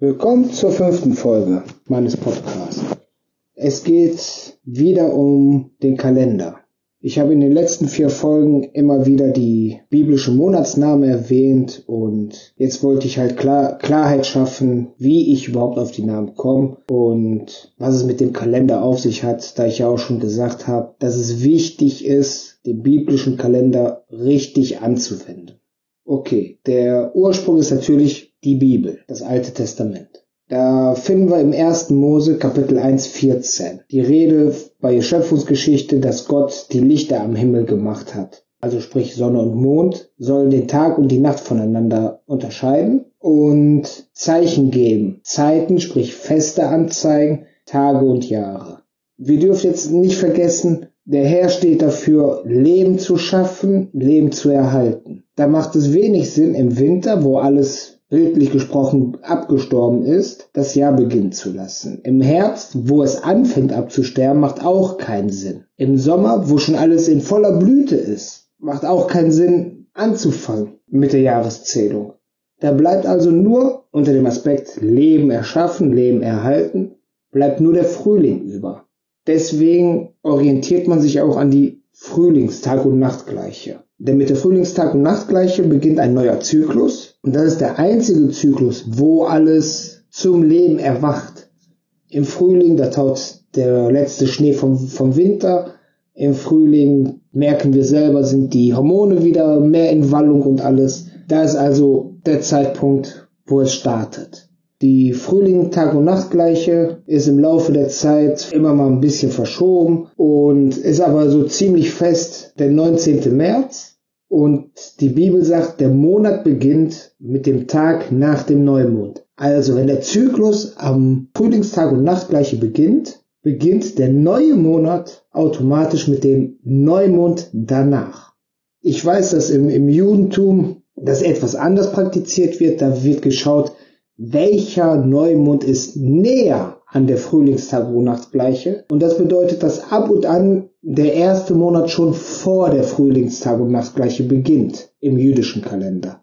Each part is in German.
Willkommen zur fünften Folge meines Podcasts. Es geht wieder um den Kalender. Ich habe in den letzten vier Folgen immer wieder die biblische Monatsnamen erwähnt und jetzt wollte ich halt Klar Klarheit schaffen, wie ich überhaupt auf die Namen komme und was es mit dem Kalender auf sich hat, da ich ja auch schon gesagt habe, dass es wichtig ist, den biblischen Kalender richtig anzuwenden. Okay, der Ursprung ist natürlich die Bibel, das Alte Testament. Da finden wir im 1. Mose Kapitel 1, 14 die Rede bei der Schöpfungsgeschichte, dass Gott die Lichter am Himmel gemacht hat. Also sprich Sonne und Mond sollen den Tag und die Nacht voneinander unterscheiden und Zeichen geben. Zeiten, sprich Feste anzeigen, Tage und Jahre. Wir dürfen jetzt nicht vergessen, der Herr steht dafür, Leben zu schaffen, Leben zu erhalten. Da macht es wenig Sinn im Winter, wo alles bildlich gesprochen abgestorben ist, das Jahr beginnen zu lassen. Im Herbst, wo es anfängt abzusterben, macht auch keinen Sinn. Im Sommer, wo schon alles in voller Blüte ist, macht auch keinen Sinn anzufangen mit der Jahreszählung. Da bleibt also nur unter dem Aspekt Leben erschaffen, Leben erhalten, bleibt nur der Frühling über. Deswegen orientiert man sich auch an die Frühlingstag- und Nachtgleiche. Denn mit der Frühlingstag- und Nachtgleiche beginnt ein neuer Zyklus. Und das ist der einzige Zyklus, wo alles zum Leben erwacht. Im Frühling, da taut der letzte Schnee vom, vom Winter. Im Frühling merken wir selber, sind die Hormone wieder mehr in Wallung und alles. Da ist also der Zeitpunkt, wo es startet. Die Frühling Tag und Nachtgleiche ist im Laufe der Zeit immer mal ein bisschen verschoben und ist aber so ziemlich fest der 19. März. Und die Bibel sagt, der Monat beginnt mit dem Tag nach dem Neumond. Also wenn der Zyklus am Frühlingstag und Nachtgleiche beginnt, beginnt der neue Monat automatisch mit dem Neumond danach. Ich weiß, dass im, im Judentum das etwas anders praktiziert wird. Da wird geschaut, welcher Neumond ist näher an der Frühlingstag und Nachtgleiche. Und das bedeutet, dass ab und an der erste Monat schon vor der Frühlingstag und Nachtgleiche beginnt im jüdischen Kalender.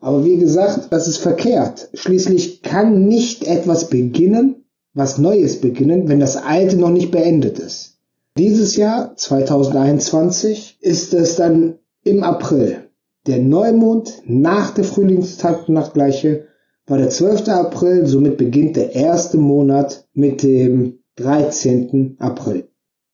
Aber wie gesagt, das ist verkehrt. Schließlich kann nicht etwas beginnen, was Neues beginnen, wenn das Alte noch nicht beendet ist. Dieses Jahr, 2021, ist es dann im April. Der Neumond nach der Frühlingstag und Nachtgleiche war der 12. April, somit beginnt der erste Monat mit dem 13. April.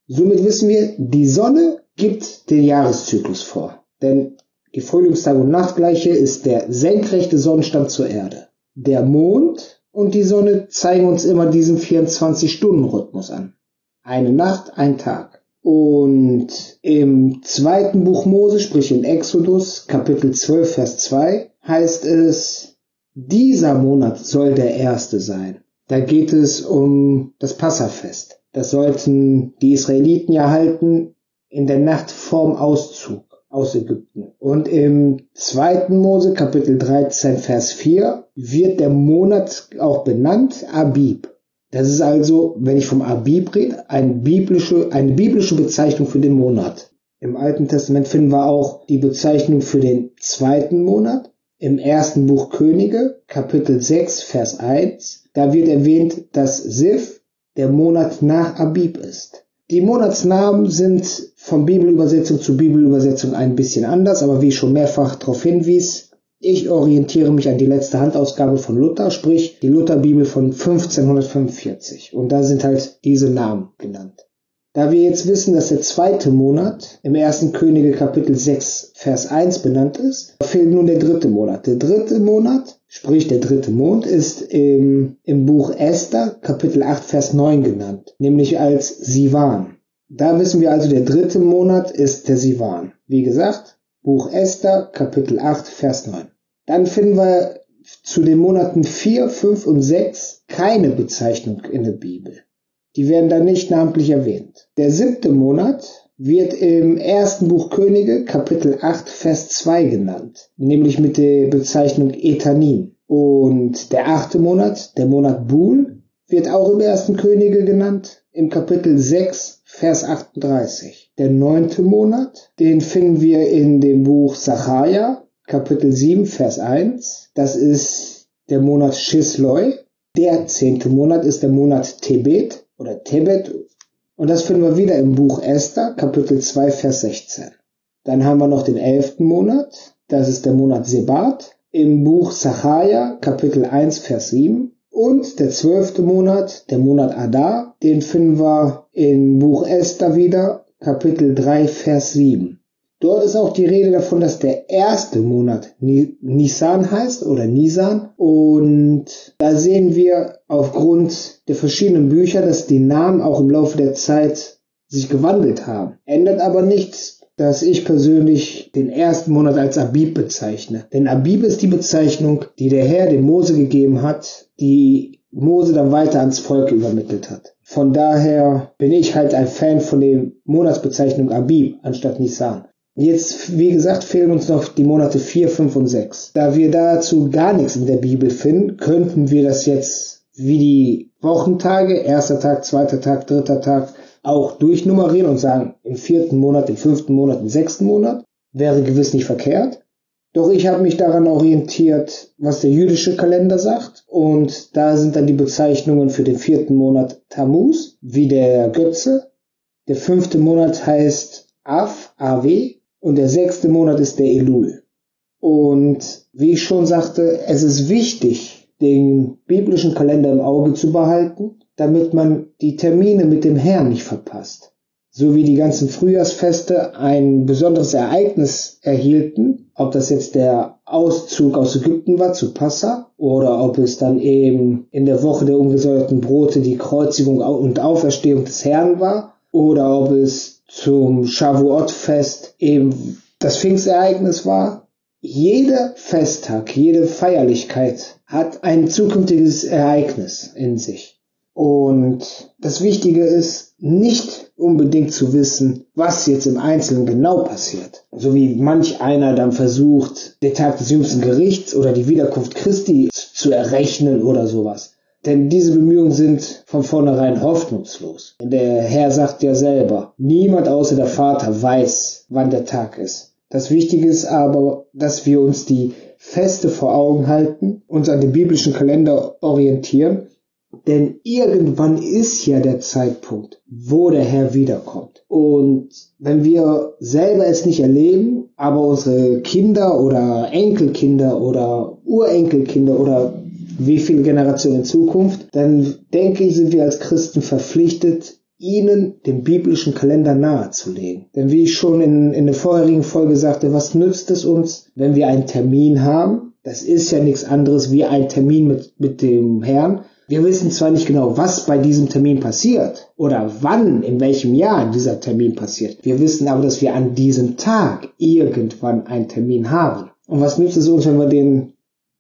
Somit wissen wir, die Sonne gibt den Jahreszyklus vor. Denn die Frühlingstag- und Nachtgleiche ist der senkrechte Sonnenstand zur Erde. Der Mond und die Sonne zeigen uns immer diesen 24-Stunden-Rhythmus an. Eine Nacht, ein Tag. Und im zweiten Buch Mose, sprich in Exodus, Kapitel 12, Vers 2, heißt es, dieser Monat soll der erste sein. Da geht es um das Passafest. Das sollten die Israeliten ja halten in der Nacht vorm Auszug aus Ägypten. Und im zweiten Mose Kapitel 13 Vers 4 wird der Monat auch benannt, Abib. Das ist also, wenn ich vom Abib rede, eine biblische, eine biblische Bezeichnung für den Monat. Im Alten Testament finden wir auch die Bezeichnung für den zweiten Monat. Im ersten Buch Könige, Kapitel 6, Vers 1, da wird erwähnt, dass Sif der Monat nach Abib ist. Die Monatsnamen sind von Bibelübersetzung zu Bibelübersetzung ein bisschen anders, aber wie ich schon mehrfach darauf hinwies, ich orientiere mich an die letzte Handausgabe von Luther, sprich die Lutherbibel von 1545. Und da sind halt diese Namen genannt. Da wir jetzt wissen, dass der zweite Monat im ersten Könige Kapitel 6 Vers 1 benannt ist, fehlt nun der dritte Monat. Der dritte Monat, sprich der dritte Mond, ist im, im Buch Esther Kapitel 8 Vers 9 genannt, nämlich als Sivan. Da wissen wir also, der dritte Monat ist der Sivan. Wie gesagt, Buch Esther Kapitel 8 Vers 9. Dann finden wir zu den Monaten 4, 5 und 6 keine Bezeichnung in der Bibel. Die werden da nicht namentlich erwähnt. Der siebte Monat wird im ersten Buch Könige, Kapitel 8, Vers 2 genannt, nämlich mit der Bezeichnung Etanim. Und der achte Monat, der Monat Bul, wird auch im ersten Könige genannt, im Kapitel 6, Vers 38. Der neunte Monat, den finden wir in dem Buch Sacharja, Kapitel 7, Vers 1. Das ist der Monat Shisloi. Der zehnte Monat ist der Monat Tebet oder Tebet und das finden wir wieder im Buch Esther, Kapitel 2, Vers 16. Dann haben wir noch den elften Monat, das ist der Monat Sebat, im Buch Sacharja, Kapitel 1, Vers 7. Und der zwölfte Monat, der Monat Adar, den finden wir im Buch Esther wieder, Kapitel 3, Vers 7. Dort ist auch die Rede davon, dass der erste Monat Nisan heißt oder Nisan. Und da sehen wir aufgrund der verschiedenen Bücher, dass die Namen auch im Laufe der Zeit sich gewandelt haben. Ändert aber nichts, dass ich persönlich den ersten Monat als Abib bezeichne. Denn Abib ist die Bezeichnung, die der Herr dem Mose gegeben hat, die Mose dann weiter ans Volk übermittelt hat. Von daher bin ich halt ein Fan von der Monatsbezeichnung Abib anstatt Nisan. Jetzt, wie gesagt, fehlen uns noch die Monate 4, 5 und 6. Da wir dazu gar nichts in der Bibel finden, könnten wir das jetzt wie die Wochentage, erster Tag, zweiter Tag, dritter Tag, auch durchnummerieren und sagen, im vierten Monat, im fünften Monat, im sechsten Monat. Wäre gewiss nicht verkehrt. Doch ich habe mich daran orientiert, was der jüdische Kalender sagt. Und da sind dann die Bezeichnungen für den vierten Monat Tammuz, wie der Götze. Der fünfte Monat heißt Av, AW, und der sechste Monat ist der Elul. Und wie ich schon sagte, es ist wichtig, den biblischen Kalender im Auge zu behalten, damit man die Termine mit dem Herrn nicht verpasst. So wie die ganzen Frühjahrsfeste ein besonderes Ereignis erhielten, ob das jetzt der Auszug aus Ägypten war zu Passa oder ob es dann eben in der Woche der ungesäuerten Brote die Kreuzigung und Auferstehung des Herrn war oder ob es zum Shavuot-Fest eben das Pfingstereignis war. Jeder Festtag, jede Feierlichkeit hat ein zukünftiges Ereignis in sich. Und das Wichtige ist, nicht unbedingt zu wissen, was jetzt im Einzelnen genau passiert. So wie manch einer dann versucht, den Tag des jüngsten Gerichts oder die Wiederkunft Christi zu errechnen oder sowas. Denn diese Bemühungen sind von vornherein hoffnungslos. Denn der Herr sagt ja selber, niemand außer der Vater weiß, wann der Tag ist. Das Wichtige ist aber, dass wir uns die Feste vor Augen halten, uns an den biblischen Kalender orientieren, denn irgendwann ist ja der Zeitpunkt, wo der Herr wiederkommt. Und wenn wir selber es nicht erleben, aber unsere Kinder oder Enkelkinder oder Urenkelkinder oder wie viele Generationen in Zukunft, dann denke ich, sind wir als Christen verpflichtet, ihnen den biblischen Kalender nahezulegen. Denn wie ich schon in, in der vorherigen Folge sagte, was nützt es uns, wenn wir einen Termin haben? Das ist ja nichts anderes wie ein Termin mit, mit dem Herrn. Wir wissen zwar nicht genau, was bei diesem Termin passiert oder wann, in welchem Jahr dieser Termin passiert. Wir wissen aber, dass wir an diesem Tag irgendwann einen Termin haben. Und was nützt es uns, wenn wir den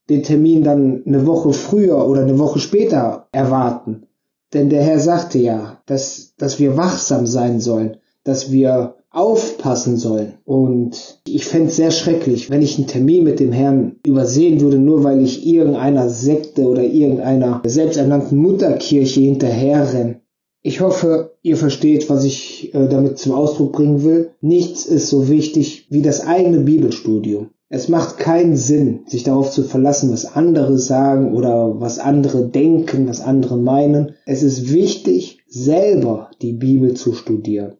den Termin dann eine Woche früher oder eine Woche später erwarten. Denn der Herr sagte ja, dass, dass wir wachsam sein sollen, dass wir aufpassen sollen. Und ich fände es sehr schrecklich, wenn ich einen Termin mit dem Herrn übersehen würde, nur weil ich irgendeiner Sekte oder irgendeiner selbsternannten Mutterkirche hinterherrenne. Ich hoffe, ihr versteht, was ich äh, damit zum Ausdruck bringen will. Nichts ist so wichtig wie das eigene Bibelstudium. Es macht keinen Sinn, sich darauf zu verlassen, was andere sagen oder was andere denken, was andere meinen. Es ist wichtig, selber die Bibel zu studieren.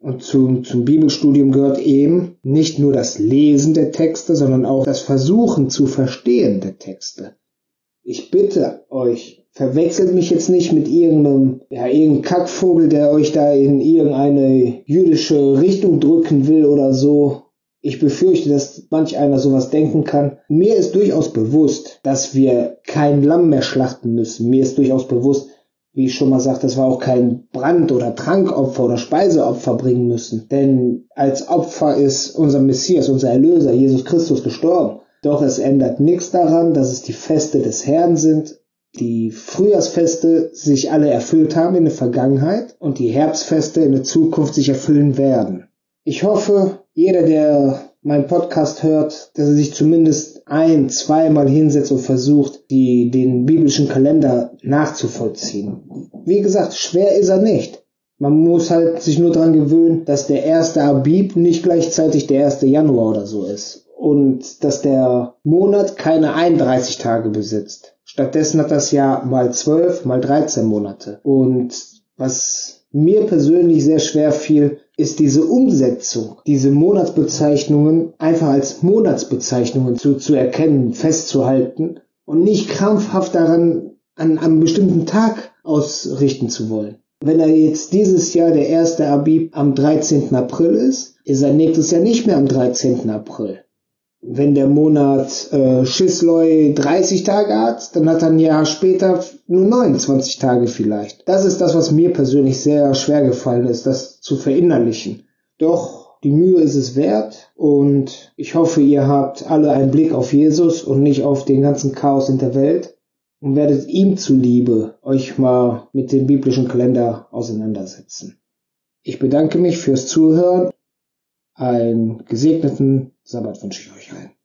Und zum, zum Bibelstudium gehört eben nicht nur das Lesen der Texte, sondern auch das Versuchen zu verstehen der Texte. Ich bitte euch, verwechselt mich jetzt nicht mit irgendeinem, ja, irgendeinem Kackvogel, der euch da in irgendeine jüdische Richtung drücken will oder so. Ich befürchte, dass manch einer sowas denken kann. Mir ist durchaus bewusst, dass wir kein Lamm mehr schlachten müssen. Mir ist durchaus bewusst, wie ich schon mal sagte, dass wir auch kein Brand- oder Trankopfer oder Speiseopfer bringen müssen. Denn als Opfer ist unser Messias, unser Erlöser, Jesus Christus gestorben. Doch es ändert nichts daran, dass es die Feste des Herrn sind, die Frühjahrsfeste sich alle erfüllt haben in der Vergangenheit und die Herbstfeste in der Zukunft sich erfüllen werden. Ich hoffe, jeder, der meinen Podcast hört, dass er sich zumindest ein, zweimal hinsetzt und versucht, die, den biblischen Kalender nachzuvollziehen. Wie gesagt, schwer ist er nicht. Man muss halt sich nur dran gewöhnen, dass der erste Abib nicht gleichzeitig der erste Januar oder so ist. Und dass der Monat keine 31 Tage besitzt. Stattdessen hat das Jahr mal 12, mal 13 Monate. Und was mir persönlich sehr schwer fiel, ist diese Umsetzung, diese Monatsbezeichnungen einfach als Monatsbezeichnungen zu, zu erkennen, festzuhalten und nicht krampfhaft daran an einem bestimmten Tag ausrichten zu wollen. Wenn er jetzt dieses Jahr der erste Abib am 13. April ist, ist er nächstes Jahr nicht mehr am 13. April. Wenn der Monat äh, Schisloy 30 Tage hat, dann hat er ein Jahr später nur 29 Tage vielleicht. Das ist das, was mir persönlich sehr schwer gefallen ist, das zu verinnerlichen. Doch die Mühe ist es wert und ich hoffe, ihr habt alle einen Blick auf Jesus und nicht auf den ganzen Chaos in der Welt und werdet ihm zuliebe euch mal mit dem biblischen Kalender auseinandersetzen. Ich bedanke mich fürs Zuhören. Einen gesegneten Sabbat wünsche ich euch allen.